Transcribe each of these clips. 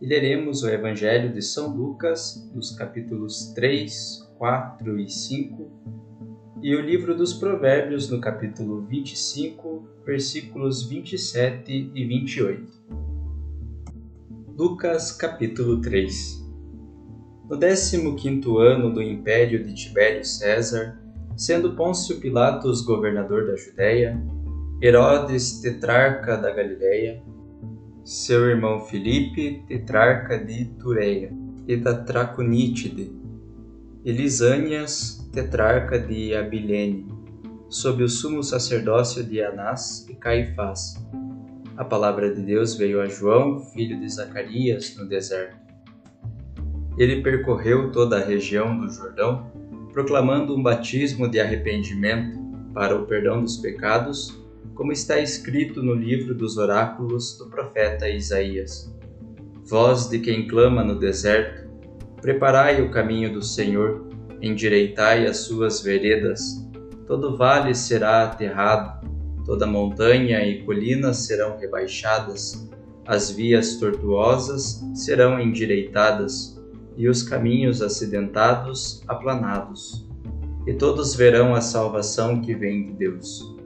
e leremos o Evangelho de São Lucas, nos capítulos 3, 4 e 5, e o livro dos Provérbios, no capítulo 25, versículos 27 e 28. Lucas, capítulo 3 No 15 ano do império de Tibério César, sendo Pôncio Pilatos governador da Judéia, Herodes tetrarca da Galiléia, seu irmão Filipe, tetrarca de Tureia e da Traconítide, Elisânias, tetrarca de Abilene, sob o sumo sacerdócio de Anás e Caifás. A palavra de Deus veio a João, filho de Zacarias, no deserto. Ele percorreu toda a região do Jordão, proclamando um batismo de arrependimento para o perdão dos pecados como está escrito no livro dos oráculos do profeta Isaías. Voz de quem clama no deserto, preparai o caminho do Senhor, endireitai as suas veredas. Todo vale será aterrado, toda montanha e colina serão rebaixadas, as vias tortuosas serão endireitadas, e os caminhos acidentados aplanados. E todos verão a salvação que vem de Deus.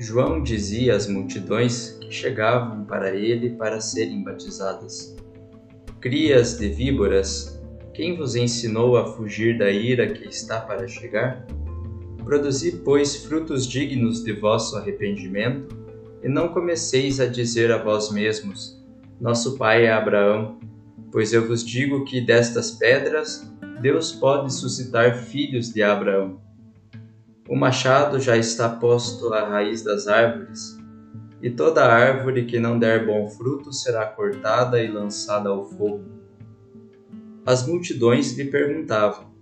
João dizia às multidões que chegavam para ele para serem batizadas: Crias de víboras, quem vos ensinou a fugir da ira que está para chegar? Produzi, pois, frutos dignos de vosso arrependimento, e não comeceis a dizer a vós mesmos: Nosso pai é Abraão, pois eu vos digo que destas pedras Deus pode suscitar filhos de Abraão. O machado já está posto à raiz das árvores, e toda árvore que não der bom fruto será cortada e lançada ao fogo. As multidões lhe perguntavam: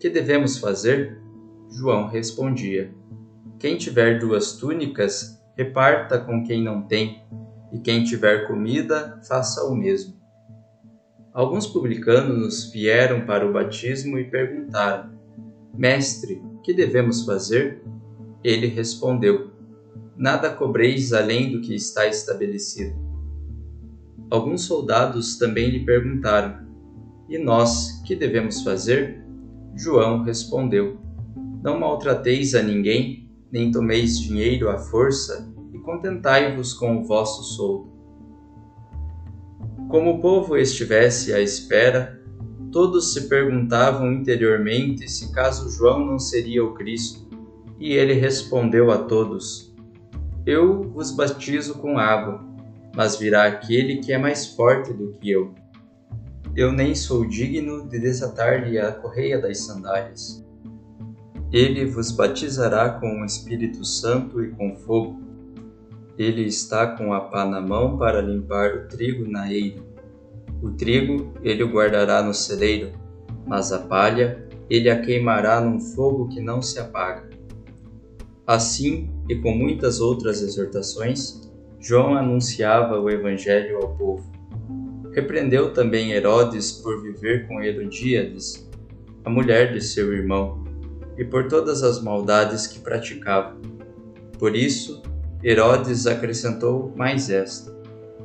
Que devemos fazer? João respondia: Quem tiver duas túnicas, reparta com quem não tem, e quem tiver comida, faça o mesmo. Alguns publicanos vieram para o batismo e perguntaram: Mestre, que devemos fazer? Ele respondeu: Nada cobreis além do que está estabelecido. Alguns soldados também lhe perguntaram: E nós, que devemos fazer? João respondeu: Não maltrateis a ninguém, nem tomeis dinheiro à força, e contentai-vos com o vosso soldo. Como o povo estivesse à espera, todos se perguntavam interiormente se caso João não seria o Cristo, e ele respondeu a todos: Eu vos batizo com água, mas virá aquele que é mais forte do que eu eu nem sou digno de desatar-lhe a correia das sandálias. Ele vos batizará com o Espírito Santo e com fogo. Ele está com a pá na mão para limpar o trigo na eira. O trigo ele o guardará no celeiro, mas a palha ele a queimará num fogo que não se apaga. Assim, e com muitas outras exortações, João anunciava o Evangelho ao povo. Repreendeu também Herodes por viver com Herodíades, a mulher de seu irmão, e por todas as maldades que praticava. Por isso, Herodes acrescentou mais esta: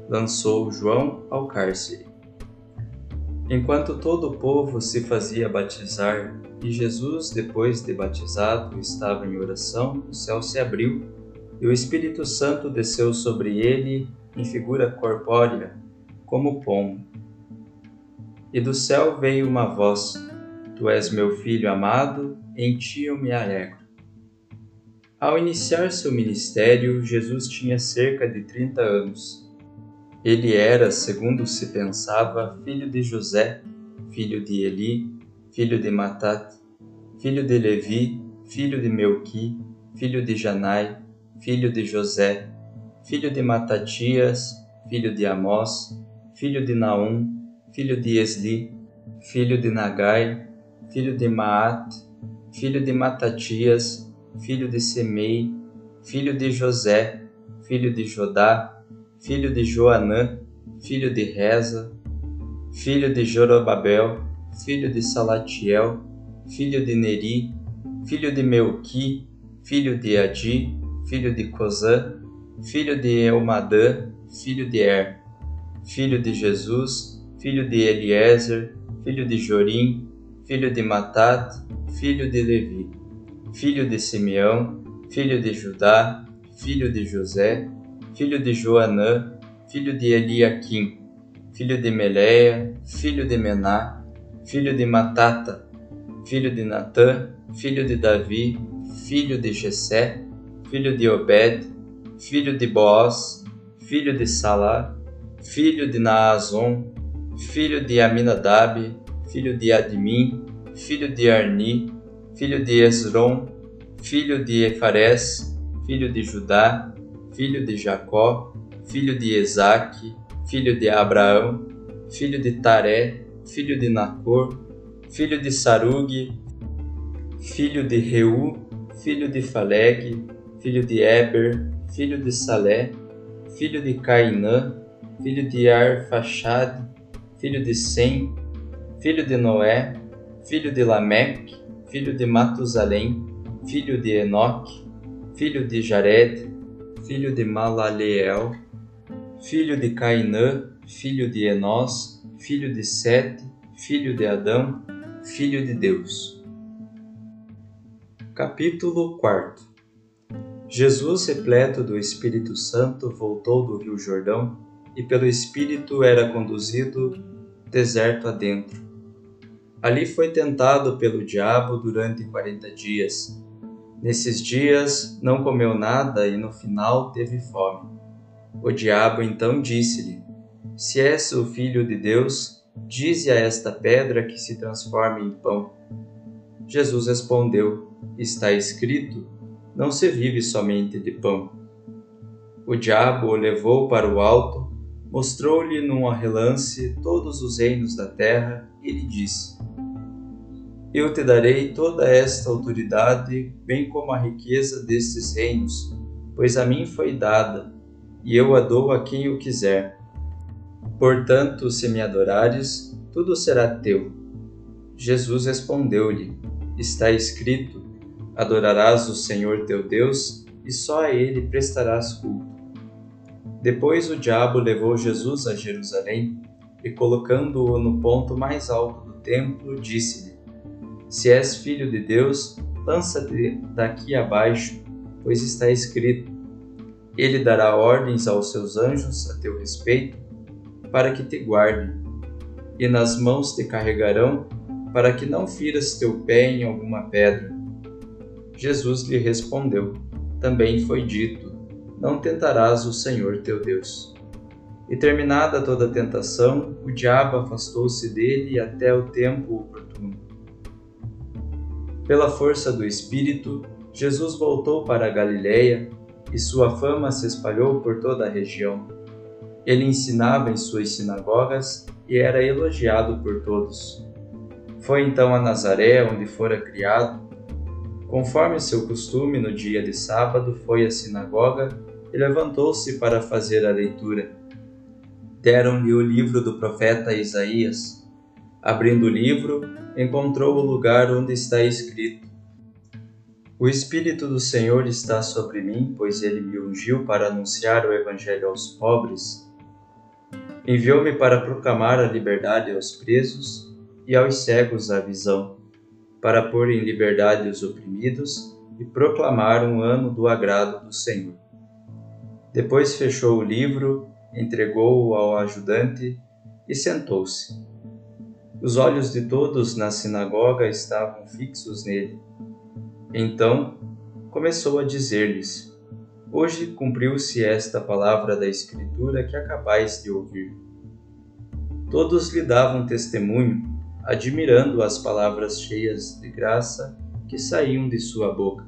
lançou João ao cárcere. Enquanto todo o povo se fazia batizar e Jesus, depois de batizado, estava em oração, o céu se abriu e o Espírito Santo desceu sobre ele em figura corpórea como pombo. E do céu veio uma voz: Tu és meu filho amado, em ti eu me alegro. Ao iniciar seu ministério, Jesus tinha cerca de 30 anos. Ele era, segundo se pensava, filho de José, filho de Eli, filho de Matat, filho de Levi, filho de Melqui, filho de Janai, filho de José, filho de Matatias, filho de Amós, filho de Naum, filho de Esli, filho de Nagai, filho de Maat, filho de Matatias, filho de Semei, filho de José, filho de Jodá, filho de Joanã, filho de Reza, filho de Jorobabel, filho de Salatiel, filho de Neri, filho de Melqui, filho de Adi, filho de Cozã, filho de Elmadã, filho de Er, filho de Jesus, filho de Eliezer, filho de Jorim, filho de Matat, filho de Levi, filho de Simeão, filho de Judá, filho de José, filho de Joanã, filho de Eliaquim, filho de Meleia, filho de Mená, filho de Matata, filho de Natã, filho de Davi, filho de Jessé, filho de Obed, filho de Boaz, filho de Salá, filho de Naazon, filho de Aminadab, filho de Admin, filho de Arni, filho de Esron, filho de Efares, filho de Judá, filho de Jacó, filho de Esaque, filho de Abraão, filho de Taré, filho de Nacor, filho de Sarug, filho de Reu, filho de Faleg, filho de Eber, filho de Salé, filho de Cainã, filho de Arfaxade, filho de Sem, filho de Noé, filho de Lameque, filho de Matusalém, filho de Enoque, filho de Jared, filho de Malaleel, filho de Cainã, filho de Enós, filho de Sete, filho de Adão, filho de Deus. Capítulo 4 Jesus, repleto do Espírito Santo, voltou do Rio Jordão e pelo Espírito era conduzido deserto adentro. Ali foi tentado pelo diabo durante quarenta dias. Nesses dias não comeu nada e no final teve fome. O diabo então disse-lhe: Se és o filho de Deus, dize a esta pedra que se transforme em pão. Jesus respondeu: Está escrito: Não se vive somente de pão. O diabo o levou para o alto mostrou-lhe num relance todos os reinos da terra e lhe disse: Eu te darei toda esta autoridade, bem como a riqueza destes reinos, pois a mim foi dada, e eu a dou a quem o quiser. Portanto, se me adorares, tudo será teu. Jesus respondeu-lhe: Está escrito: Adorarás o Senhor teu Deus, e só a ele prestarás culto. Depois o diabo levou Jesus a Jerusalém e, colocando-o no ponto mais alto do templo, disse-lhe: Se és filho de Deus, lança-te daqui abaixo, pois está escrito: Ele dará ordens aos seus anjos a teu respeito, para que te guardem, e nas mãos te carregarão, para que não firas teu pé em alguma pedra. Jesus lhe respondeu: Também foi dito: Não tentarás o Senhor teu Deus. E terminada toda a tentação, o diabo afastou-se dele até o tempo oportuno. Pela força do Espírito, Jesus voltou para a Galiléia e sua fama se espalhou por toda a região. Ele ensinava em suas sinagogas e era elogiado por todos. Foi então a Nazaré, onde fora criado. Conforme seu costume, no dia de sábado, foi à sinagoga e levantou-se para fazer a leitura deram-lhe o livro do profeta Isaías. Abrindo o livro, encontrou o lugar onde está escrito: O Espírito do Senhor está sobre mim, pois ele me ungiu para anunciar o Evangelho aos pobres. Enviou-me para proclamar a liberdade aos presos e aos cegos a visão, para pôr em liberdade os oprimidos e proclamar um ano do agrado do Senhor. Depois fechou o livro entregou-o ao ajudante e sentou-se. Os olhos de todos na sinagoga estavam fixos nele. Então começou a dizer-lhes: Hoje cumpriu-se esta palavra da Escritura que acabais de ouvir. Todos lhe davam testemunho, admirando as palavras cheias de graça que saíam de sua boca,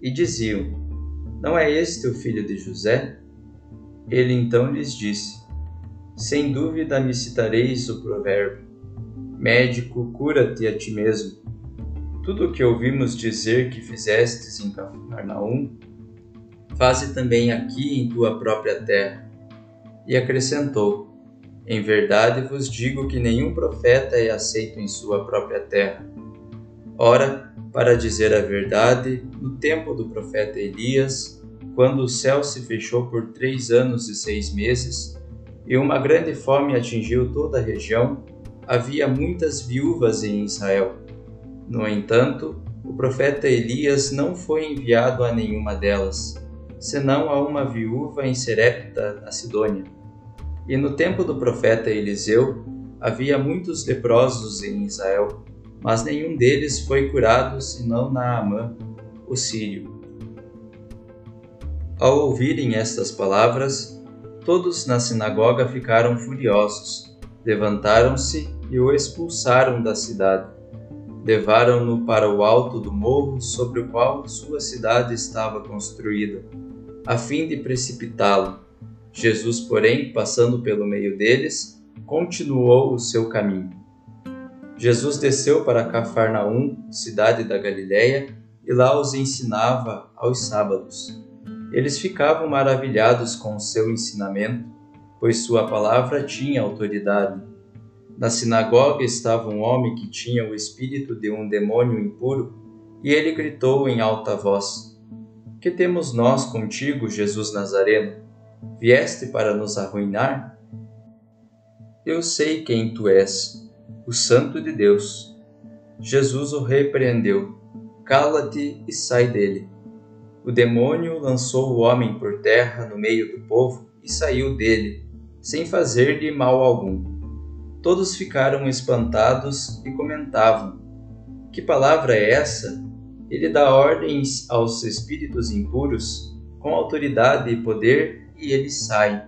e diziam: Não é este o filho de José? Ele então lhes disse: Sem dúvida me citareis o provérbio: Médico, cura-te a ti mesmo. Tudo o que ouvimos dizer que fizestes em Cafarnaum, faze também aqui em tua própria terra. E acrescentou: Em verdade vos digo que nenhum profeta é aceito em sua própria terra. Ora, para dizer a verdade, no tempo do profeta Elias, quando o céu se fechou por três anos e seis meses, e uma grande fome atingiu toda a região, havia muitas viúvas em Israel. No entanto, o profeta Elias não foi enviado a nenhuma delas, senão a uma viúva em Serepta, na Sidônia. E no tempo do profeta Eliseu, havia muitos leprosos em Israel, mas nenhum deles foi curado senão Naamã, o sírio. Ao ouvirem estas palavras, todos na sinagoga ficaram furiosos, levantaram-se e o expulsaram da cidade. Levaram-no para o alto do morro sobre o qual sua cidade estava construída, a fim de precipitá-lo. Jesus, porém, passando pelo meio deles, continuou o seu caminho. Jesus desceu para Cafarnaum, cidade da Galiléia, e lá os ensinava aos sábados. Eles ficavam maravilhados com o seu ensinamento, pois sua palavra tinha autoridade. Na sinagoga estava um homem que tinha o espírito de um demônio impuro, e ele gritou em alta voz: Que temos nós contigo, Jesus Nazareno? Vieste para nos arruinar? Eu sei quem tu és, o Santo de Deus. Jesus o repreendeu: Cala-te e sai dele. O demônio lançou o homem por terra no meio do povo e saiu dele, sem fazer-lhe mal algum. Todos ficaram espantados e comentavam: Que palavra é essa? Ele dá ordens aos espíritos impuros com autoridade e poder e eles saem.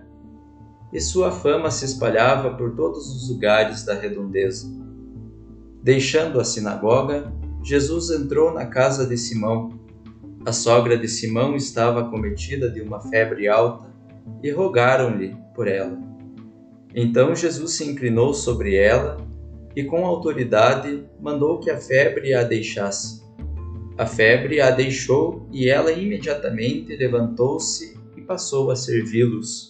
E sua fama se espalhava por todos os lugares da redondeza. Deixando a sinagoga, Jesus entrou na casa de Simão a sogra de Simão estava acometida de uma febre alta e rogaram-lhe por ela. Então Jesus se inclinou sobre ela e, com autoridade, mandou que a febre a deixasse. A febre a deixou e ela imediatamente levantou-se e passou a servi-los.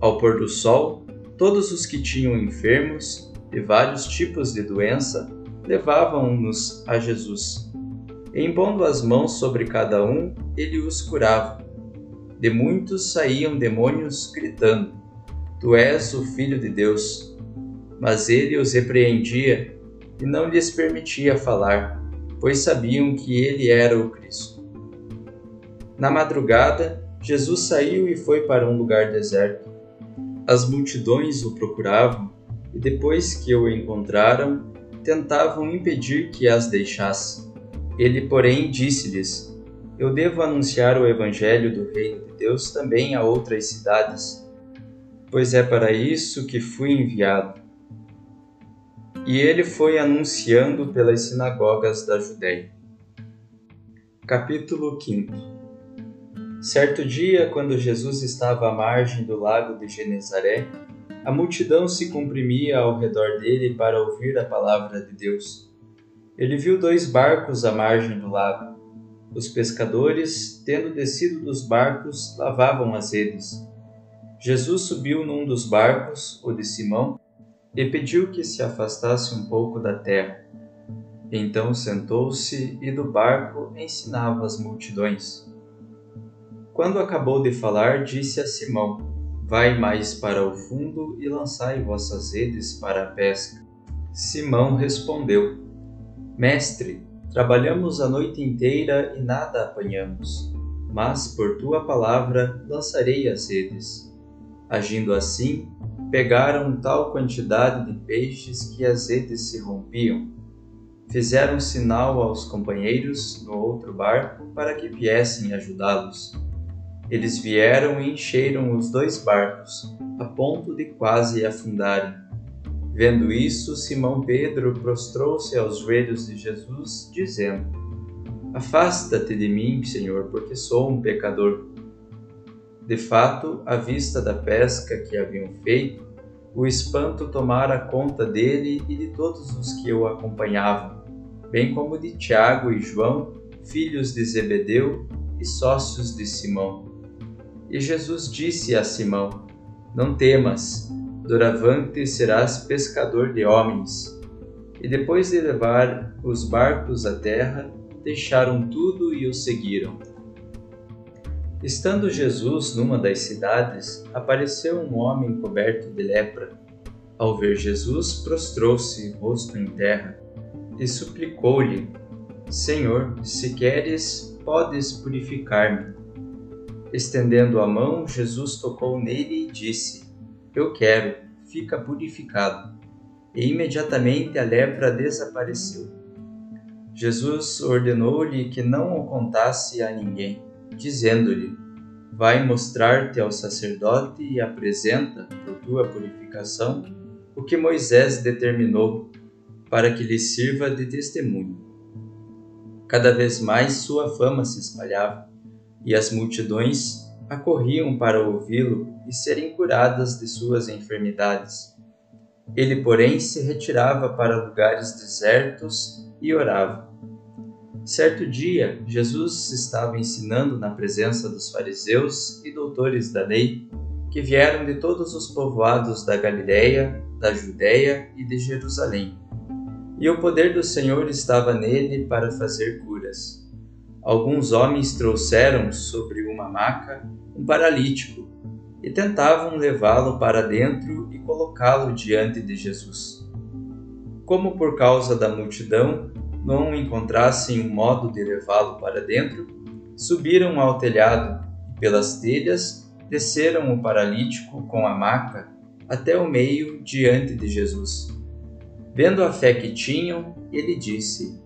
Ao pôr do sol, todos os que tinham enfermos de vários tipos de doença levavam-nos a Jesus e, impondo as mãos sobre cada um, ele os curava. De muitos saíam demônios gritando: Tu és o Filho de Deus. Mas ele os repreendia, e não lhes permitia falar, pois sabiam que ele era o Cristo. Na madrugada, Jesus saiu e foi para um lugar deserto. As multidões o procuravam e, depois que o encontraram, tentavam impedir que as deixasse. Ele, porém, disse-lhes: Eu devo anunciar o evangelho do reino de Deus também a outras cidades, pois é para isso que fui enviado. E ele foi anunciando pelas sinagogas da Judéia. Capítulo 5 Certo dia, quando Jesus estava à margem do lago de Genezaré, a multidão se comprimia ao redor dele para ouvir a palavra de Deus. Ele viu dois barcos à margem do lago. Os pescadores, tendo descido dos barcos, lavavam as redes. Jesus subiu num dos barcos, o de Simão, e pediu que se afastasse um pouco da terra. Então sentou-se e do barco ensinava as multidões. Quando acabou de falar, disse a Simão: Vai mais para o fundo e lançai vossas redes para a pesca. Simão respondeu: Mestre, trabalhamos a noite inteira e nada apanhamos, mas por tua palavra lançarei as redes. Agindo assim, pegaram tal quantidade de peixes que as redes se rompiam. Fizeram sinal aos companheiros no outro barco para que viessem ajudá-los eles vieram e encheram os dois barcos, a ponto de quase afundarem. Vendo isso, Simão Pedro prostrou-se aos joelhos de Jesus, dizendo: Afasta-te de mim, Senhor, porque sou um pecador. De fato, à vista da pesca que haviam feito, o espanto tomara conta dele e de todos os que o acompanhavam, bem como de Tiago e João, filhos de Zebedeu e sócios de Simão. E Jesus disse a Simão: Não temas, doravante serás pescador de homens. E depois de levar os barcos à terra, deixaram tudo e o seguiram. Estando Jesus numa das cidades, apareceu um homem coberto de lepra. Ao ver Jesus, prostrou-se, rosto em terra, e suplicou-lhe: Senhor, se queres, podes purificar-me. Estendendo a mão, Jesus tocou nele e disse: Eu quero, fica purificado. E imediatamente a lepra desapareceu. Jesus ordenou-lhe que não o contasse a ninguém, dizendo-lhe: Vai mostrar-te ao sacerdote e apresenta, por tua purificação, o que Moisés determinou, para que lhe sirva de testemunho. Cada vez mais sua fama se espalhava e as multidões acorriam para ouvi-lo e serem curadas de suas enfermidades. Ele, porém, se retirava para lugares desertos e orava. Certo dia, Jesus estava ensinando na presença dos fariseus e doutores da lei, que vieram de todos os povoados da Galiléia, da Judéia e de Jerusalém. E o poder do Senhor estava nele para fazer curas alguns homens trouxeram sobre uma maca um paralítico e tentavam levá-lo para dentro e colocá-lo diante de Jesus. Como por causa da multidão não encontrassem um modo de levá-lo para dentro, subiram ao telhado e pelas telhas desceram o paralítico com a maca até o meio diante de Jesus. Vendo a fé que tinham, ele disse: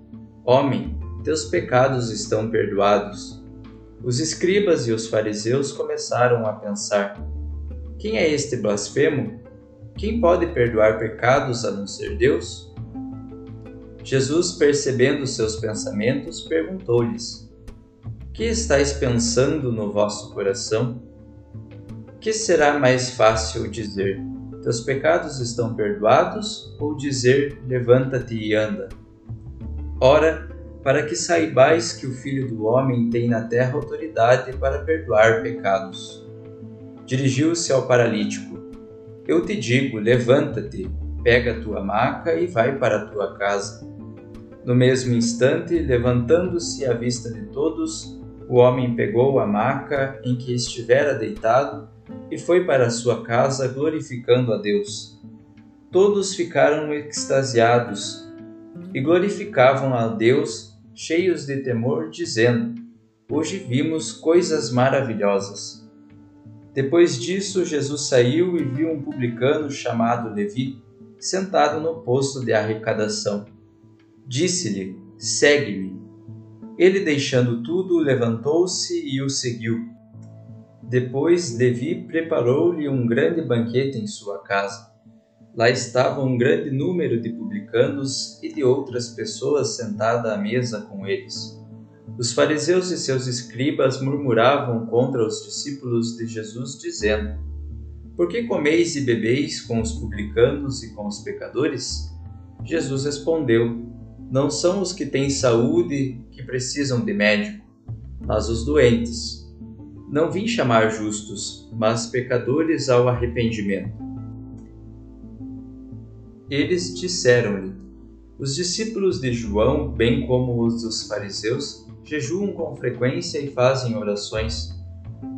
Homem, teus pecados estão perdoados. Os escribas e os fariseus começaram a pensar: quem é este blasfemo? Quem pode perdoar pecados a não ser Deus? Jesus, percebendo seus pensamentos, perguntou-lhes: Que estáis pensando no vosso coração? Que será mais fácil dizer: Teus pecados estão perdoados? Ou dizer: Levanta-te e anda? Ora, para que saibais que o Filho do Homem tem na terra autoridade para perdoar pecados. Dirigiu-se ao paralítico: Eu te digo, levanta-te, pega a tua maca e vai para a tua casa. No mesmo instante, levantando-se à vista de todos, o homem pegou a maca em que estivera deitado e foi para sua casa glorificando a Deus. Todos ficaram extasiados e glorificavam a Deus, cheios de temor, dizendo: Hoje vimos coisas maravilhosas. Depois disso, Jesus saiu e viu um publicano chamado Levi sentado no posto de arrecadação. Disse-lhe: Segue-me. Ele, deixando tudo, levantou-se e o seguiu. Depois, Levi preparou-lhe um grande banquete em sua casa. Lá estava um grande número de publicanos e de outras pessoas sentadas à mesa com eles. Os fariseus e seus escribas murmuravam contra os discípulos de Jesus, dizendo: Por que comeis e bebeis com os publicanos e com os pecadores? Jesus respondeu: Não são os que têm saúde que precisam de médico, mas os doentes. Não vim chamar justos, mas pecadores ao arrependimento. Eles disseram-lhe: Os discípulos de João, bem como os dos fariseus, jejuam com frequência e fazem orações,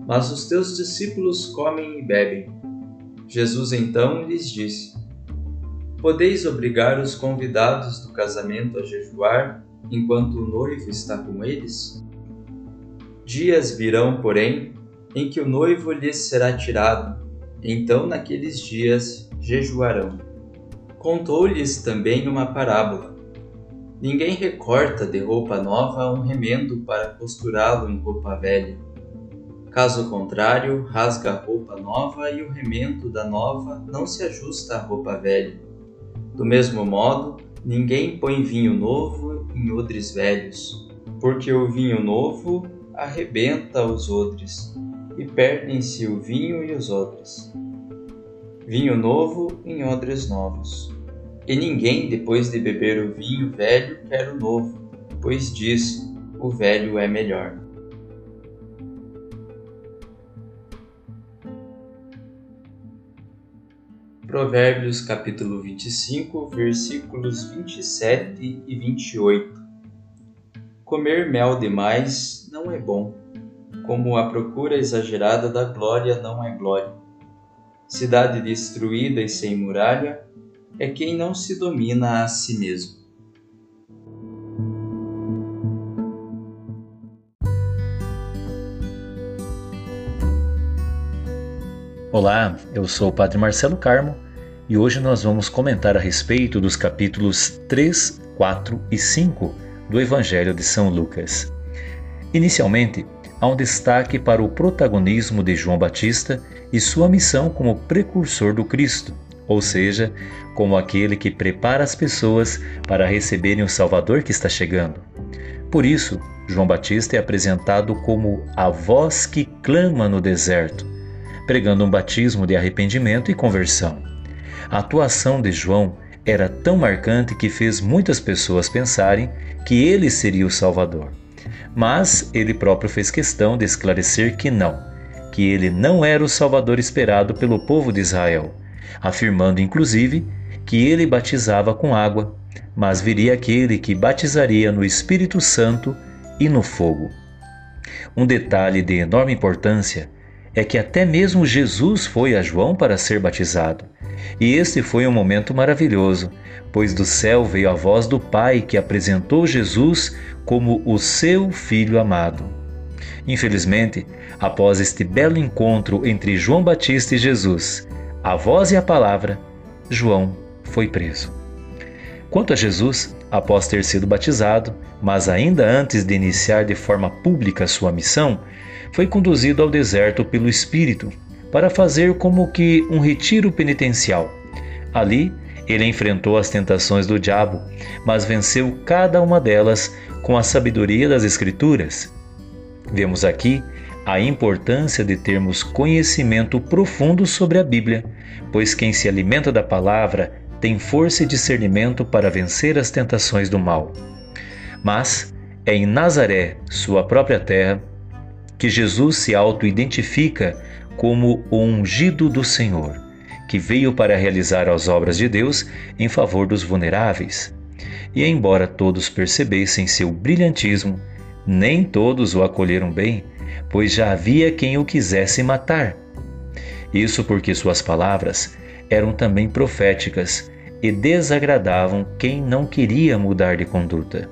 mas os teus discípulos comem e bebem. Jesus então lhes disse: Podeis obrigar os convidados do casamento a jejuar enquanto o noivo está com eles? Dias virão, porém, em que o noivo lhes será tirado, então naqueles dias jejuarão. Contou-lhes também uma parábola. Ninguém recorta de roupa nova um remendo para costurá-lo em roupa velha. Caso contrário, rasga a roupa nova e o remendo da nova não se ajusta à roupa velha. Do mesmo modo, ninguém põe vinho novo em odres velhos, porque o vinho novo arrebenta os odres, e perdem-se o vinho e os odres vinho novo em odres novos. E ninguém, depois de beber o vinho velho, quer o novo, pois diz: o velho é melhor. Provérbios capítulo 25, versículos 27 e 28. Comer mel demais não é bom, como a procura exagerada da glória não é glória cidade destruída e sem muralha, é quem não se domina a si mesmo. Olá, eu sou o Padre Marcelo Carmo e hoje nós vamos comentar a respeito dos capítulos 3, 4 e 5 do Evangelho de São Lucas. Inicialmente, há um destaque para o protagonismo de João Batista e sua missão como precursor do Cristo, ou seja, como aquele que prepara as pessoas para receberem o Salvador que está chegando. Por isso, João Batista é apresentado como a voz que clama no deserto, pregando um batismo de arrependimento e conversão. A atuação de João era tão marcante que fez muitas pessoas pensarem que ele seria o Salvador. Mas ele próprio fez questão de esclarecer que não, que ele não era o Salvador esperado pelo povo de Israel, afirmando inclusive que ele batizava com água, mas viria aquele que batizaria no Espírito Santo e no fogo. Um detalhe de enorme importância é que até mesmo Jesus foi a João para ser batizado. E este foi um momento maravilhoso, pois do céu veio a voz do Pai que apresentou Jesus como o seu filho amado. Infelizmente, após este belo encontro entre João Batista e Jesus, a voz e a palavra, João foi preso. Quanto a Jesus, após ter sido batizado, mas ainda antes de iniciar de forma pública sua missão, foi conduzido ao deserto pelo Espírito para fazer como que um retiro penitencial. Ali, ele enfrentou as tentações do diabo, mas venceu cada uma delas com a sabedoria das Escrituras. Vemos aqui a importância de termos conhecimento profundo sobre a Bíblia, pois quem se alimenta da palavra tem força e discernimento para vencer as tentações do mal. Mas é em Nazaré, sua própria terra, que Jesus se auto-identifica como o ungido do Senhor, que veio para realizar as obras de Deus em favor dos vulneráveis. E embora todos percebessem seu brilhantismo, nem todos o acolheram bem, pois já havia quem o quisesse matar. Isso porque suas palavras eram também proféticas e desagradavam quem não queria mudar de conduta.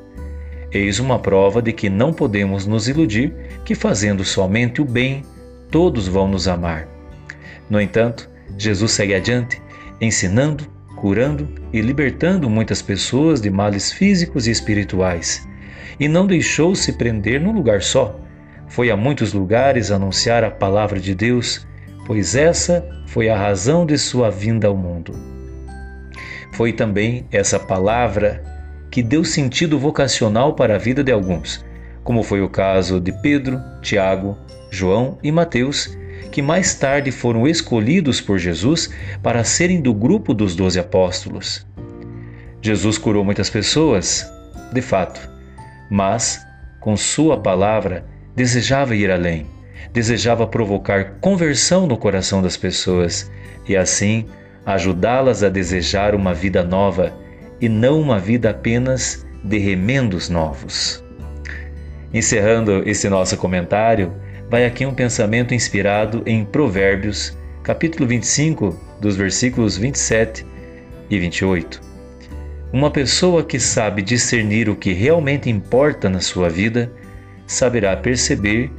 Eis uma prova de que não podemos nos iludir que, fazendo somente o bem, todos vão nos amar. No entanto, Jesus segue adiante, ensinando, curando e libertando muitas pessoas de males físicos e espirituais. E não deixou se prender num lugar só. Foi a muitos lugares anunciar a palavra de Deus, pois essa foi a razão de sua vinda ao mundo. Foi também essa palavra que deu sentido vocacional para a vida de alguns, como foi o caso de Pedro, Tiago, João e Mateus, que mais tarde foram escolhidos por Jesus para serem do grupo dos doze apóstolos. Jesus curou muitas pessoas, de fato, mas, com Sua palavra, desejava ir além, desejava provocar conversão no coração das pessoas e, assim, ajudá-las a desejar uma vida nova e não uma vida apenas de remendos novos. Encerrando esse nosso comentário, vai aqui um pensamento inspirado em Provérbios, capítulo 25, dos versículos 27 e 28. Uma pessoa que sabe discernir o que realmente importa na sua vida saberá perceber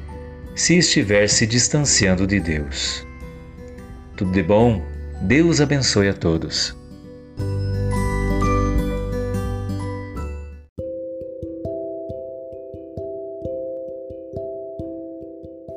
se estiver se distanciando de Deus. Tudo de bom, Deus abençoe a todos.